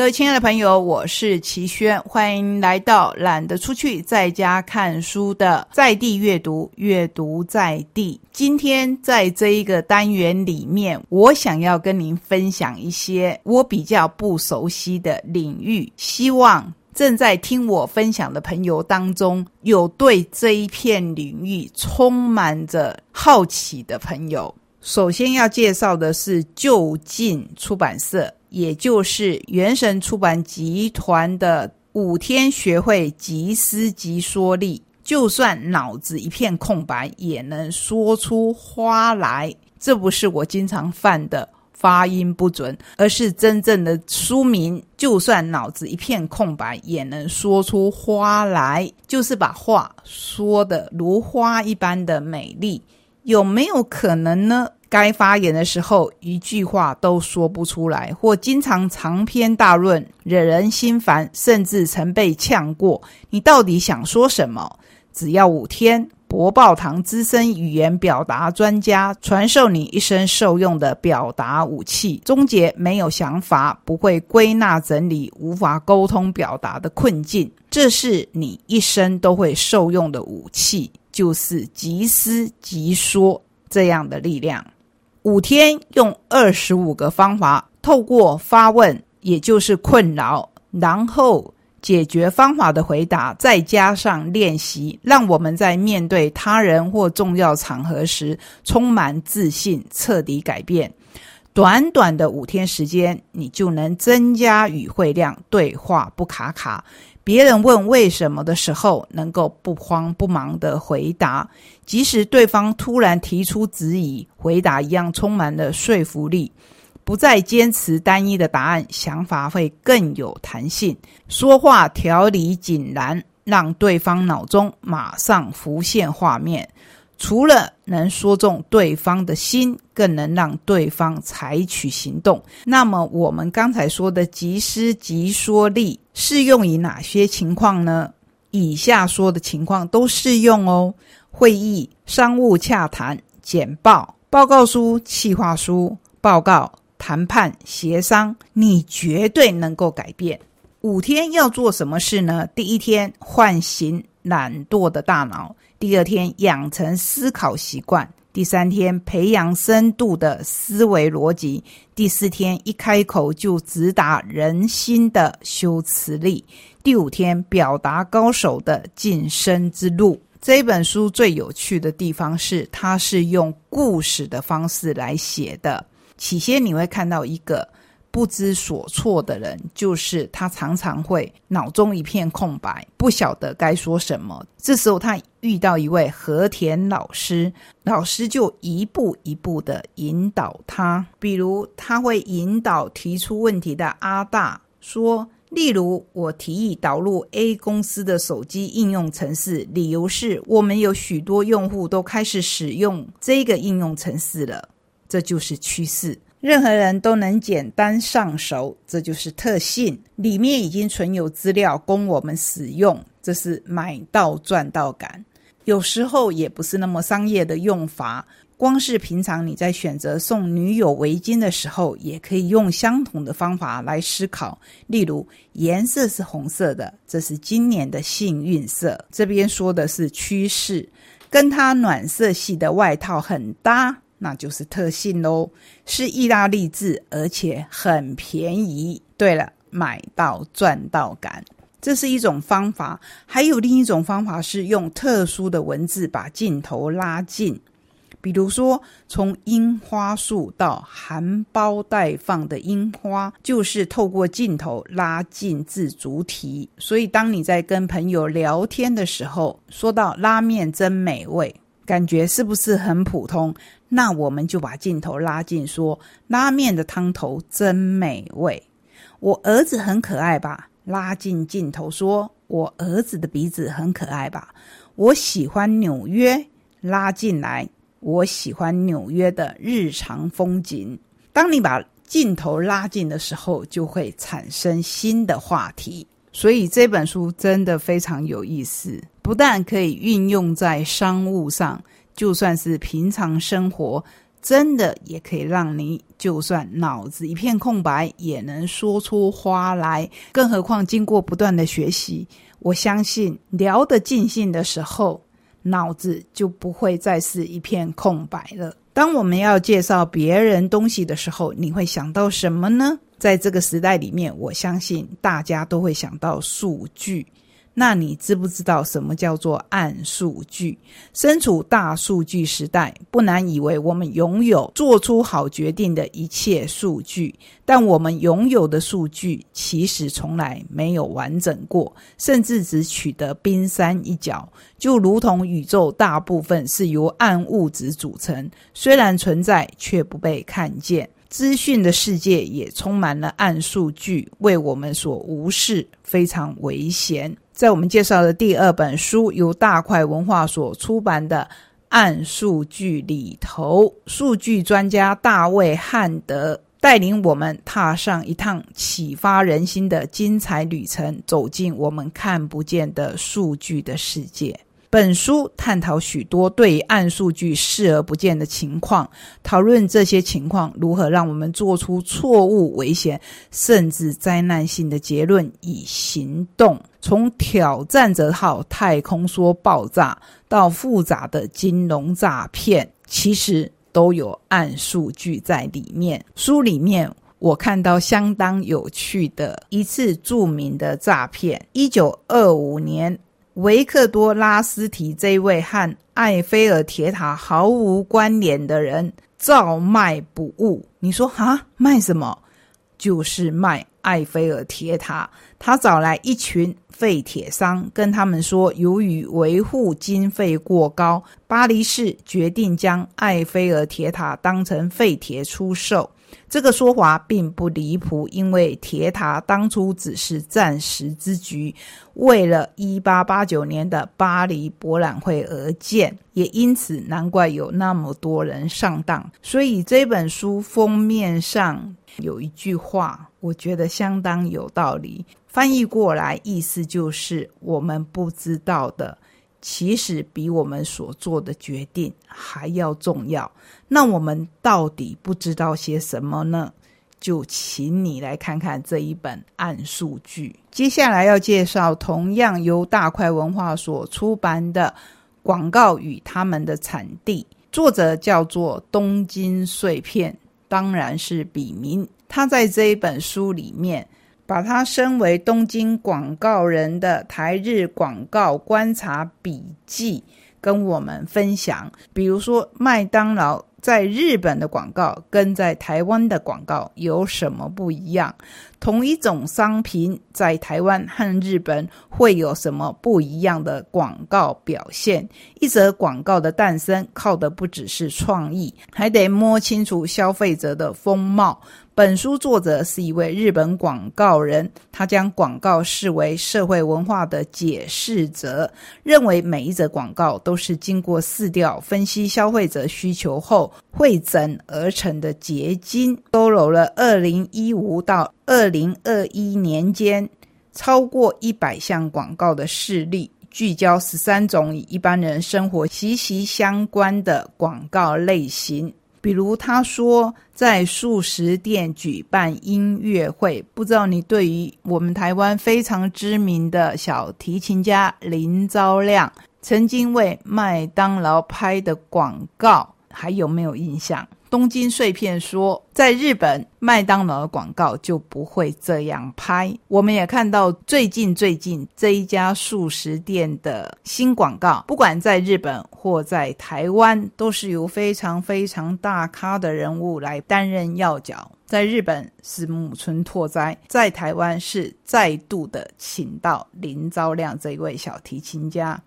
各位亲爱的朋友，我是齐轩，欢迎来到懒得出去在家看书的在地阅读，阅读在地。今天在这一个单元里面，我想要跟您分享一些我比较不熟悉的领域，希望正在听我分享的朋友当中，有对这一片领域充满着好奇的朋友。首先要介绍的是就近出版社。也就是原神出版集团的五天学会即思即说力，就算脑子一片空白，也能说出花来。这不是我经常犯的发音不准，而是真正的书名。就算脑子一片空白，也能说出花来，就是把话说的如花一般的美丽。有没有可能呢？该发言的时候，一句话都说不出来，或经常长篇大论，惹人心烦，甚至曾被呛过。你到底想说什么？只要五天，博报堂资深语言表达专家传授你一生受用的表达武器，终结没有想法、不会归纳整理、无法沟通表达的困境。这是你一生都会受用的武器，就是即思即说这样的力量。五天用二十五个方法，透过发问，也就是困扰，然后解决方法的回答，再加上练习，让我们在面对他人或重要场合时充满自信，彻底改变。短短的五天时间，你就能增加语汇量，对话不卡卡。别人问为什么的时候，能够不慌不忙的回答，即使对方突然提出质疑，回答一样充满了说服力。不再坚持单一的答案，想法会更有弹性，说话条理井然，让对方脑中马上浮现画面。除了能说中对方的心，更能让对方采取行动。那么，我们刚才说的即思即说力适用于哪些情况呢？以下说的情况都适用哦：会议、商务洽谈、简报、报告书、企划书、报告、谈判、协商，你绝对能够改变。五天要做什么事呢？第一天，唤醒懒惰的大脑。第二天养成思考习惯，第三天培养深度的思维逻辑，第四天一开口就直达人心的修辞力，第五天表达高手的晋升之路。这本书最有趣的地方是，它是用故事的方式来写的。起先你会看到一个。不知所措的人，就是他常常会脑中一片空白，不晓得该说什么。这时候他遇到一位和田老师，老师就一步一步的引导他。比如他会引导提出问题的阿大说：“例如我提议导入 A 公司的手机应用程式，理由是我们有许多用户都开始使用这个应用程式了，这就是趋势。”任何人都能简单上手，这就是特性。里面已经存有资料供我们使用，这是买到赚到感。有时候也不是那么商业的用法，光是平常你在选择送女友围巾的时候，也可以用相同的方法来思考。例如，颜色是红色的，这是今年的幸运色。这边说的是趋势，跟它暖色系的外套很搭。那就是特性喽，是意大利制，而且很便宜。对了，买到赚到感，这是一种方法。还有另一种方法是用特殊的文字把镜头拉近，比如说从樱花树到含苞待放的樱花，就是透过镜头拉近至主体。所以，当你在跟朋友聊天的时候，说到拉面真美味，感觉是不是很普通？那我们就把镜头拉近，说拉面的汤头真美味。我儿子很可爱吧？拉近镜头，说我儿子的鼻子很可爱吧？我喜欢纽约，拉进来，我喜欢纽约的日常风景。当你把镜头拉近的时候，就会产生新的话题。所以这本书真的非常有意思，不但可以运用在商务上。就算是平常生活，真的也可以让你就算脑子一片空白，也能说出花来。更何况经过不断的学习，我相信聊得尽兴的时候，脑子就不会再是一片空白了。当我们要介绍别人东西的时候，你会想到什么呢？在这个时代里面，我相信大家都会想到数据。那你知不知道什么叫做暗数据？身处大数据时代，不难以为我们拥有做出好决定的一切数据，但我们拥有的数据其实从来没有完整过，甚至只取得冰山一角。就如同宇宙大部分是由暗物质组成，虽然存在却不被看见。资讯的世界也充满了暗数据，为我们所无视，非常危险。在我们介绍的第二本书，由大块文化所出版的《暗数据》里头，数据专家大卫汉德带领我们踏上一趟启发人心的精彩旅程，走进我们看不见的数据的世界。本书探讨许多对暗数据视而不见的情况，讨论这些情况如何让我们做出错误、危险甚至灾难性的结论以行动。从挑战者号太空梭爆炸到复杂的金融诈骗，其实都有暗数据在里面。书里面我看到相当有趣的一次著名的诈骗：一九二五年。维克多拉斯提这位和埃菲尔铁塔毫无关联的人照卖不误。你说哈卖什么？就是卖埃菲尔铁塔。他找来一群废铁商，跟他们说，由于维护经费过高，巴黎市决定将埃菲尔铁塔当成废铁出售。这个说法并不离谱，因为铁塔当初只是暂时之局，为了一八八九年的巴黎博览会而建，也因此难怪有那么多人上当。所以这本书封面上有一句话，我觉得相当有道理，翻译过来意思就是我们不知道的。其实比我们所做的决定还要重要。那我们到底不知道些什么呢？就请你来看看这一本暗数据。接下来要介绍同样由大块文化所出版的《广告与他们的产地》，作者叫做东京碎片，当然是笔名。他在这一本书里面。把他身为东京广告人的台日广告观察笔记跟我们分享，比如说麦当劳。在日本的广告跟在台湾的广告有什么不一样？同一种商品在台湾和日本会有什么不一样的广告表现？一则广告的诞生靠的不只是创意，还得摸清楚消费者的风貌。本书作者是一位日本广告人，他将广告视为社会文化的解释者，认为每一则广告都是经过四调分析消费者需求后。汇整而成的结晶，收录了二零一五到二零二一年间超过一百项广告的事例，聚焦十三种与一般人生活息息相关的广告类型。比如，他说在素食店举办音乐会，不知道你对于我们台湾非常知名的小提琴家林昭亮曾经为麦当劳拍的广告。还有没有印象？东京碎片说，在日本麦当劳的广告就不会这样拍。我们也看到最近最近这一家素食店的新广告，不管在日本或在台湾，都是由非常非常大咖的人物来担任要角。在日本是木村拓哉，在台湾是再度的请到林昭亮这一位小提琴家。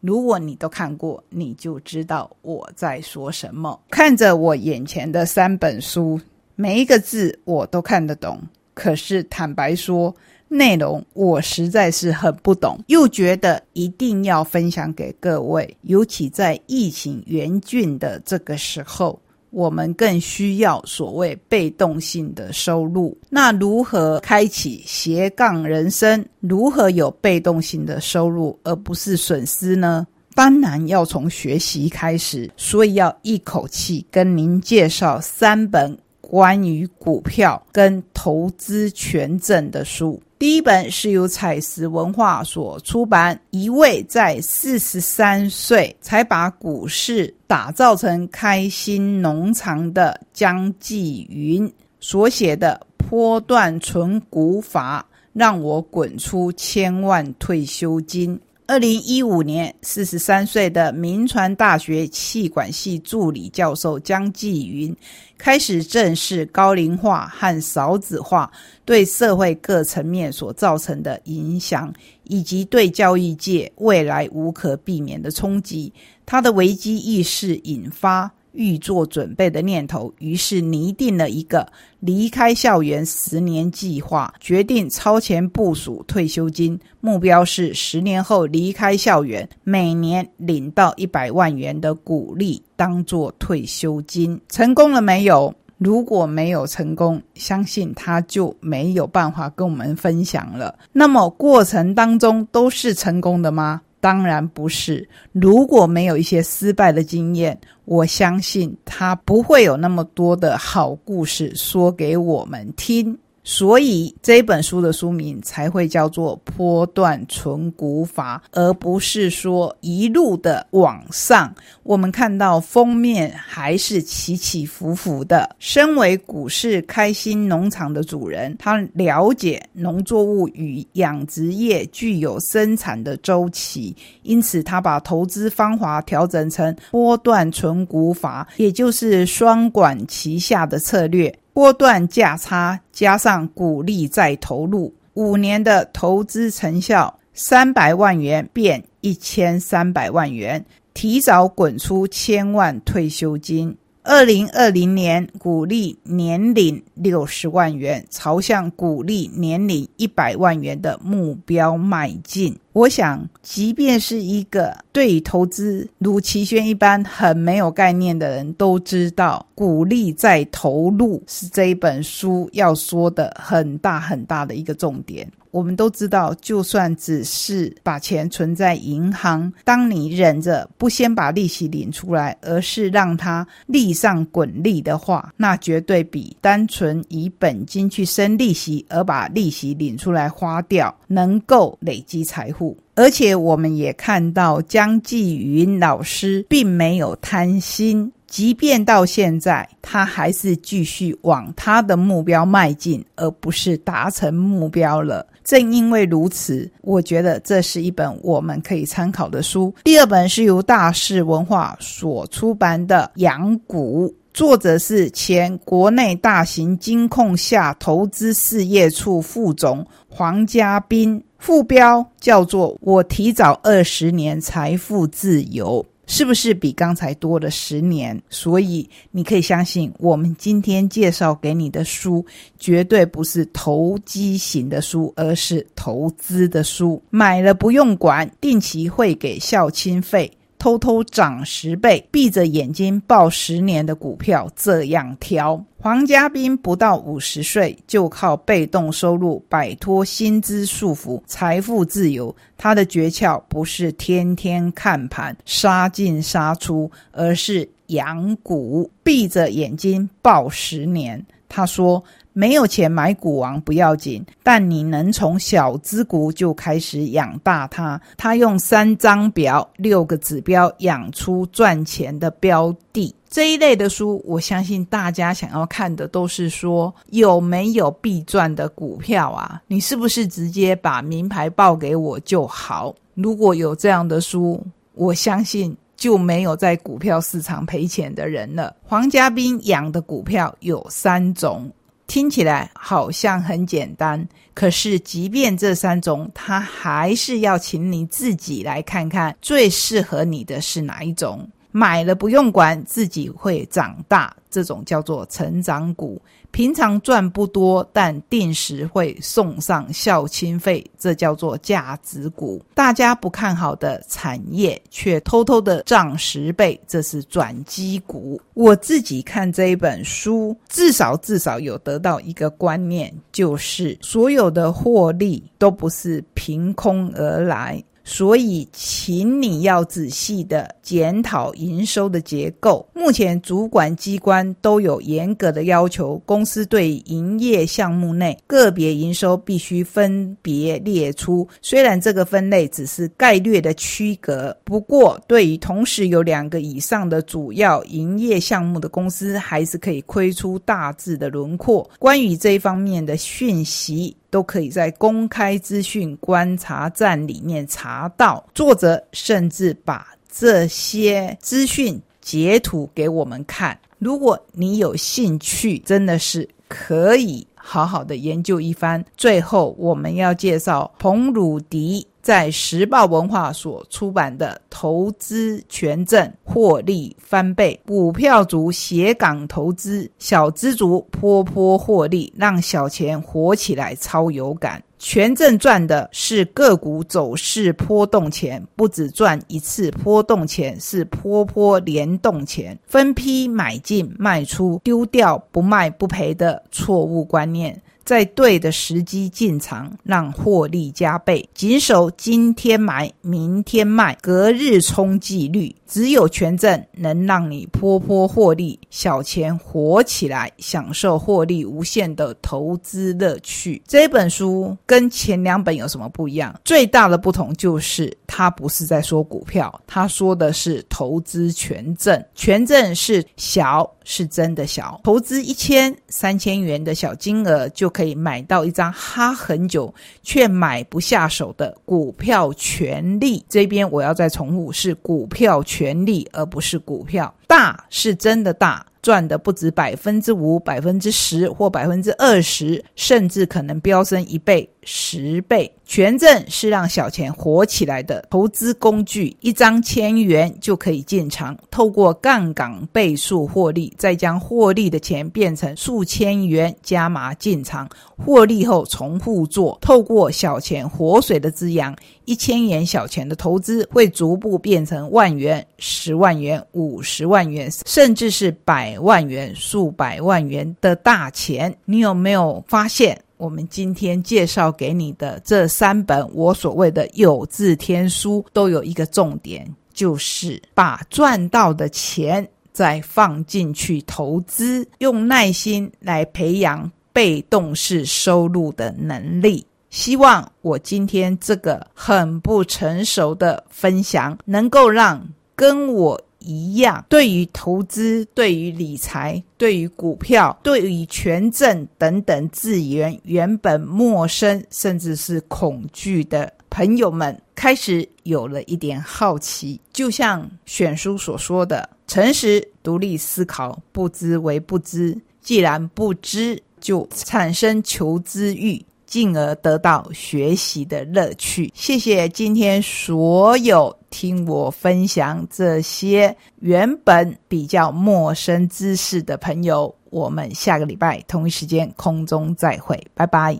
如果你都看过，你就知道我在说什么。看着我眼前的三本书，每一个字我都看得懂。可是坦白说，内容我实在是很不懂，又觉得一定要分享给各位，尤其在疫情严峻的这个时候。我们更需要所谓被动性的收入。那如何开启斜杠人生？如何有被动性的收入，而不是损失呢？当然要从学习开始，所以要一口气跟您介绍三本关于股票跟投资权证的书。第一本是由彩石文化所出版，一位在四十三岁才把股市打造成开心农场的江继云所写的《波段存股法》，让我滚出千万退休金。二零一五年，四十三岁的民传大学气管系助理教授江继云，开始正视高龄化和少子化对社会各层面所造成的影响，以及对教育界未来无可避免的冲击。他的危机意识引发。预做准备的念头，于是拟定了一个离开校园十年计划，决定超前部署退休金，目标是十年后离开校园，每年领到一百万元的鼓励当做退休金。成功了没有？如果没有成功，相信他就没有办法跟我们分享了。那么过程当中都是成功的吗？当然不是。如果没有一些失败的经验，我相信他不会有那么多的好故事说给我们听。所以这本书的书名才会叫做《波段存股法》，而不是说一路的往上。我们看到封面还是起起伏伏的。身为股市开心农场的主人，他了解农作物与养殖业具有生产的周期，因此他把投资方法调整成波段存股法，也就是双管齐下的策略。波段价差加上股利再投入，五年的投资成效三百万元变一千三百万元，提早滚出千万退休金。二零二零年股利年领六十万元，朝向股利年领一百万元的目标迈进。我想，即便是一个对投资如齐轩一般很没有概念的人，都知道鼓励再投入是这一本书要说的很大很大的一个重点。我们都知道，就算只是把钱存在银行，当你忍着不先把利息领出来，而是让它利上滚利的话，那绝对比单纯以本金去生利息而把利息领出来花掉，能够累积财富。而且我们也看到江继云老师并没有贪心。即便到现在，他还是继续往他的目标迈进，而不是达成目标了。正因为如此，我觉得这是一本我们可以参考的书。第二本是由大是文化所出版的《养股》，作者是前国内大型金控下投资事业处副总黄家斌，副标叫做“我提早二十年财富自由”。是不是比刚才多了十年？所以你可以相信，我们今天介绍给你的书，绝对不是投机型的书，而是投资的书。买了不用管，定期会给孝亲费。偷偷涨十倍，闭着眼睛报十年的股票，这样挑。黄家斌不到五十岁，就靠被动收入摆脱薪资束缚，财富自由。他的诀窍不是天天看盘杀进杀出，而是养股，闭着眼睛报十年。他说。没有钱买股王不要紧，但你能从小资股就开始养大它。他用三张表、六个指标养出赚钱的标的。这一类的书，我相信大家想要看的都是说有没有必赚的股票啊？你是不是直接把名牌报给我就好？如果有这样的书，我相信就没有在股票市场赔钱的人了。黄家斌养的股票有三种。听起来好像很简单，可是即便这三种，他还是要请你自己来看看最适合你的是哪一种。买了不用管，自己会长大，这种叫做成长股。平常赚不多，但定时会送上孝亲费，这叫做价值股。大家不看好的产业，却偷偷的涨十倍，这是转机股。我自己看这一本书，至少至少有得到一个观念，就是所有的获利都不是凭空而来。所以请你要仔细的检讨营收的结构。目前主管机关都有严格的要求，公司对营业项目内个别营收必须分别列出。虽然这个分类只是概略的区隔，不过对于同时有两个以上的主要营业项目的公司，还是可以窥出大致的轮廓。关于这一方面的讯息。都可以在公开资讯观察站里面查到。作者甚至把这些资讯截图给我们看。如果你有兴趣，真的是可以好好的研究一番。最后，我们要介绍彭汝迪。在时报文化所出版的《投资权证获利翻倍，股票族斜港投资，小资族坡坡获利，让小钱活起来超有感。权证赚的是个股走势波动钱，不止赚一次波动钱，是波波联动钱。分批买进卖出，丢掉不卖不赔的错误观念。在对的时机进场，让获利加倍。谨守今天买，明天卖，隔日冲纪律。只有权证能让你波波获利，小钱活起来，享受获利无限的投资乐趣。这本书跟前两本有什么不一样？最大的不同就是，它不是在说股票，它说的是投资权证。权证是小，是真的小。投资一千、三千元的小金额，就可以买到一张哈很久却买不下手的股票权利。这边我要再重复，是股票权。权利，而不是股票。大是真的大。赚的不止百分之五、百分之十或百分之二十，甚至可能飙升一倍、十倍。权证是让小钱活起来的投资工具，一张千元就可以进场，透过杠杆倍数获利，再将获利的钱变成数千元加码进场，获利后重复做，透过小钱活水的滋养，一千元小钱的投资会逐步变成万元、十万元、五十万元，甚至是百万元、数百万元的大钱，你有没有发现？我们今天介绍给你的这三本我所谓的有字天书，都有一个重点，就是把赚到的钱再放进去投资，用耐心来培养被动式收入的能力。希望我今天这个很不成熟的分享，能够让跟我。一样，对于投资、对于理财、对于股票、对于权证等等字源原本陌生甚至是恐惧的朋友们，开始有了一点好奇。就像选书所说的：“诚实、独立思考，不知为不知。既然不知，就产生求知欲。”进而得到学习的乐趣。谢谢今天所有听我分享这些原本比较陌生知识的朋友。我们下个礼拜同一时间空中再会，拜拜。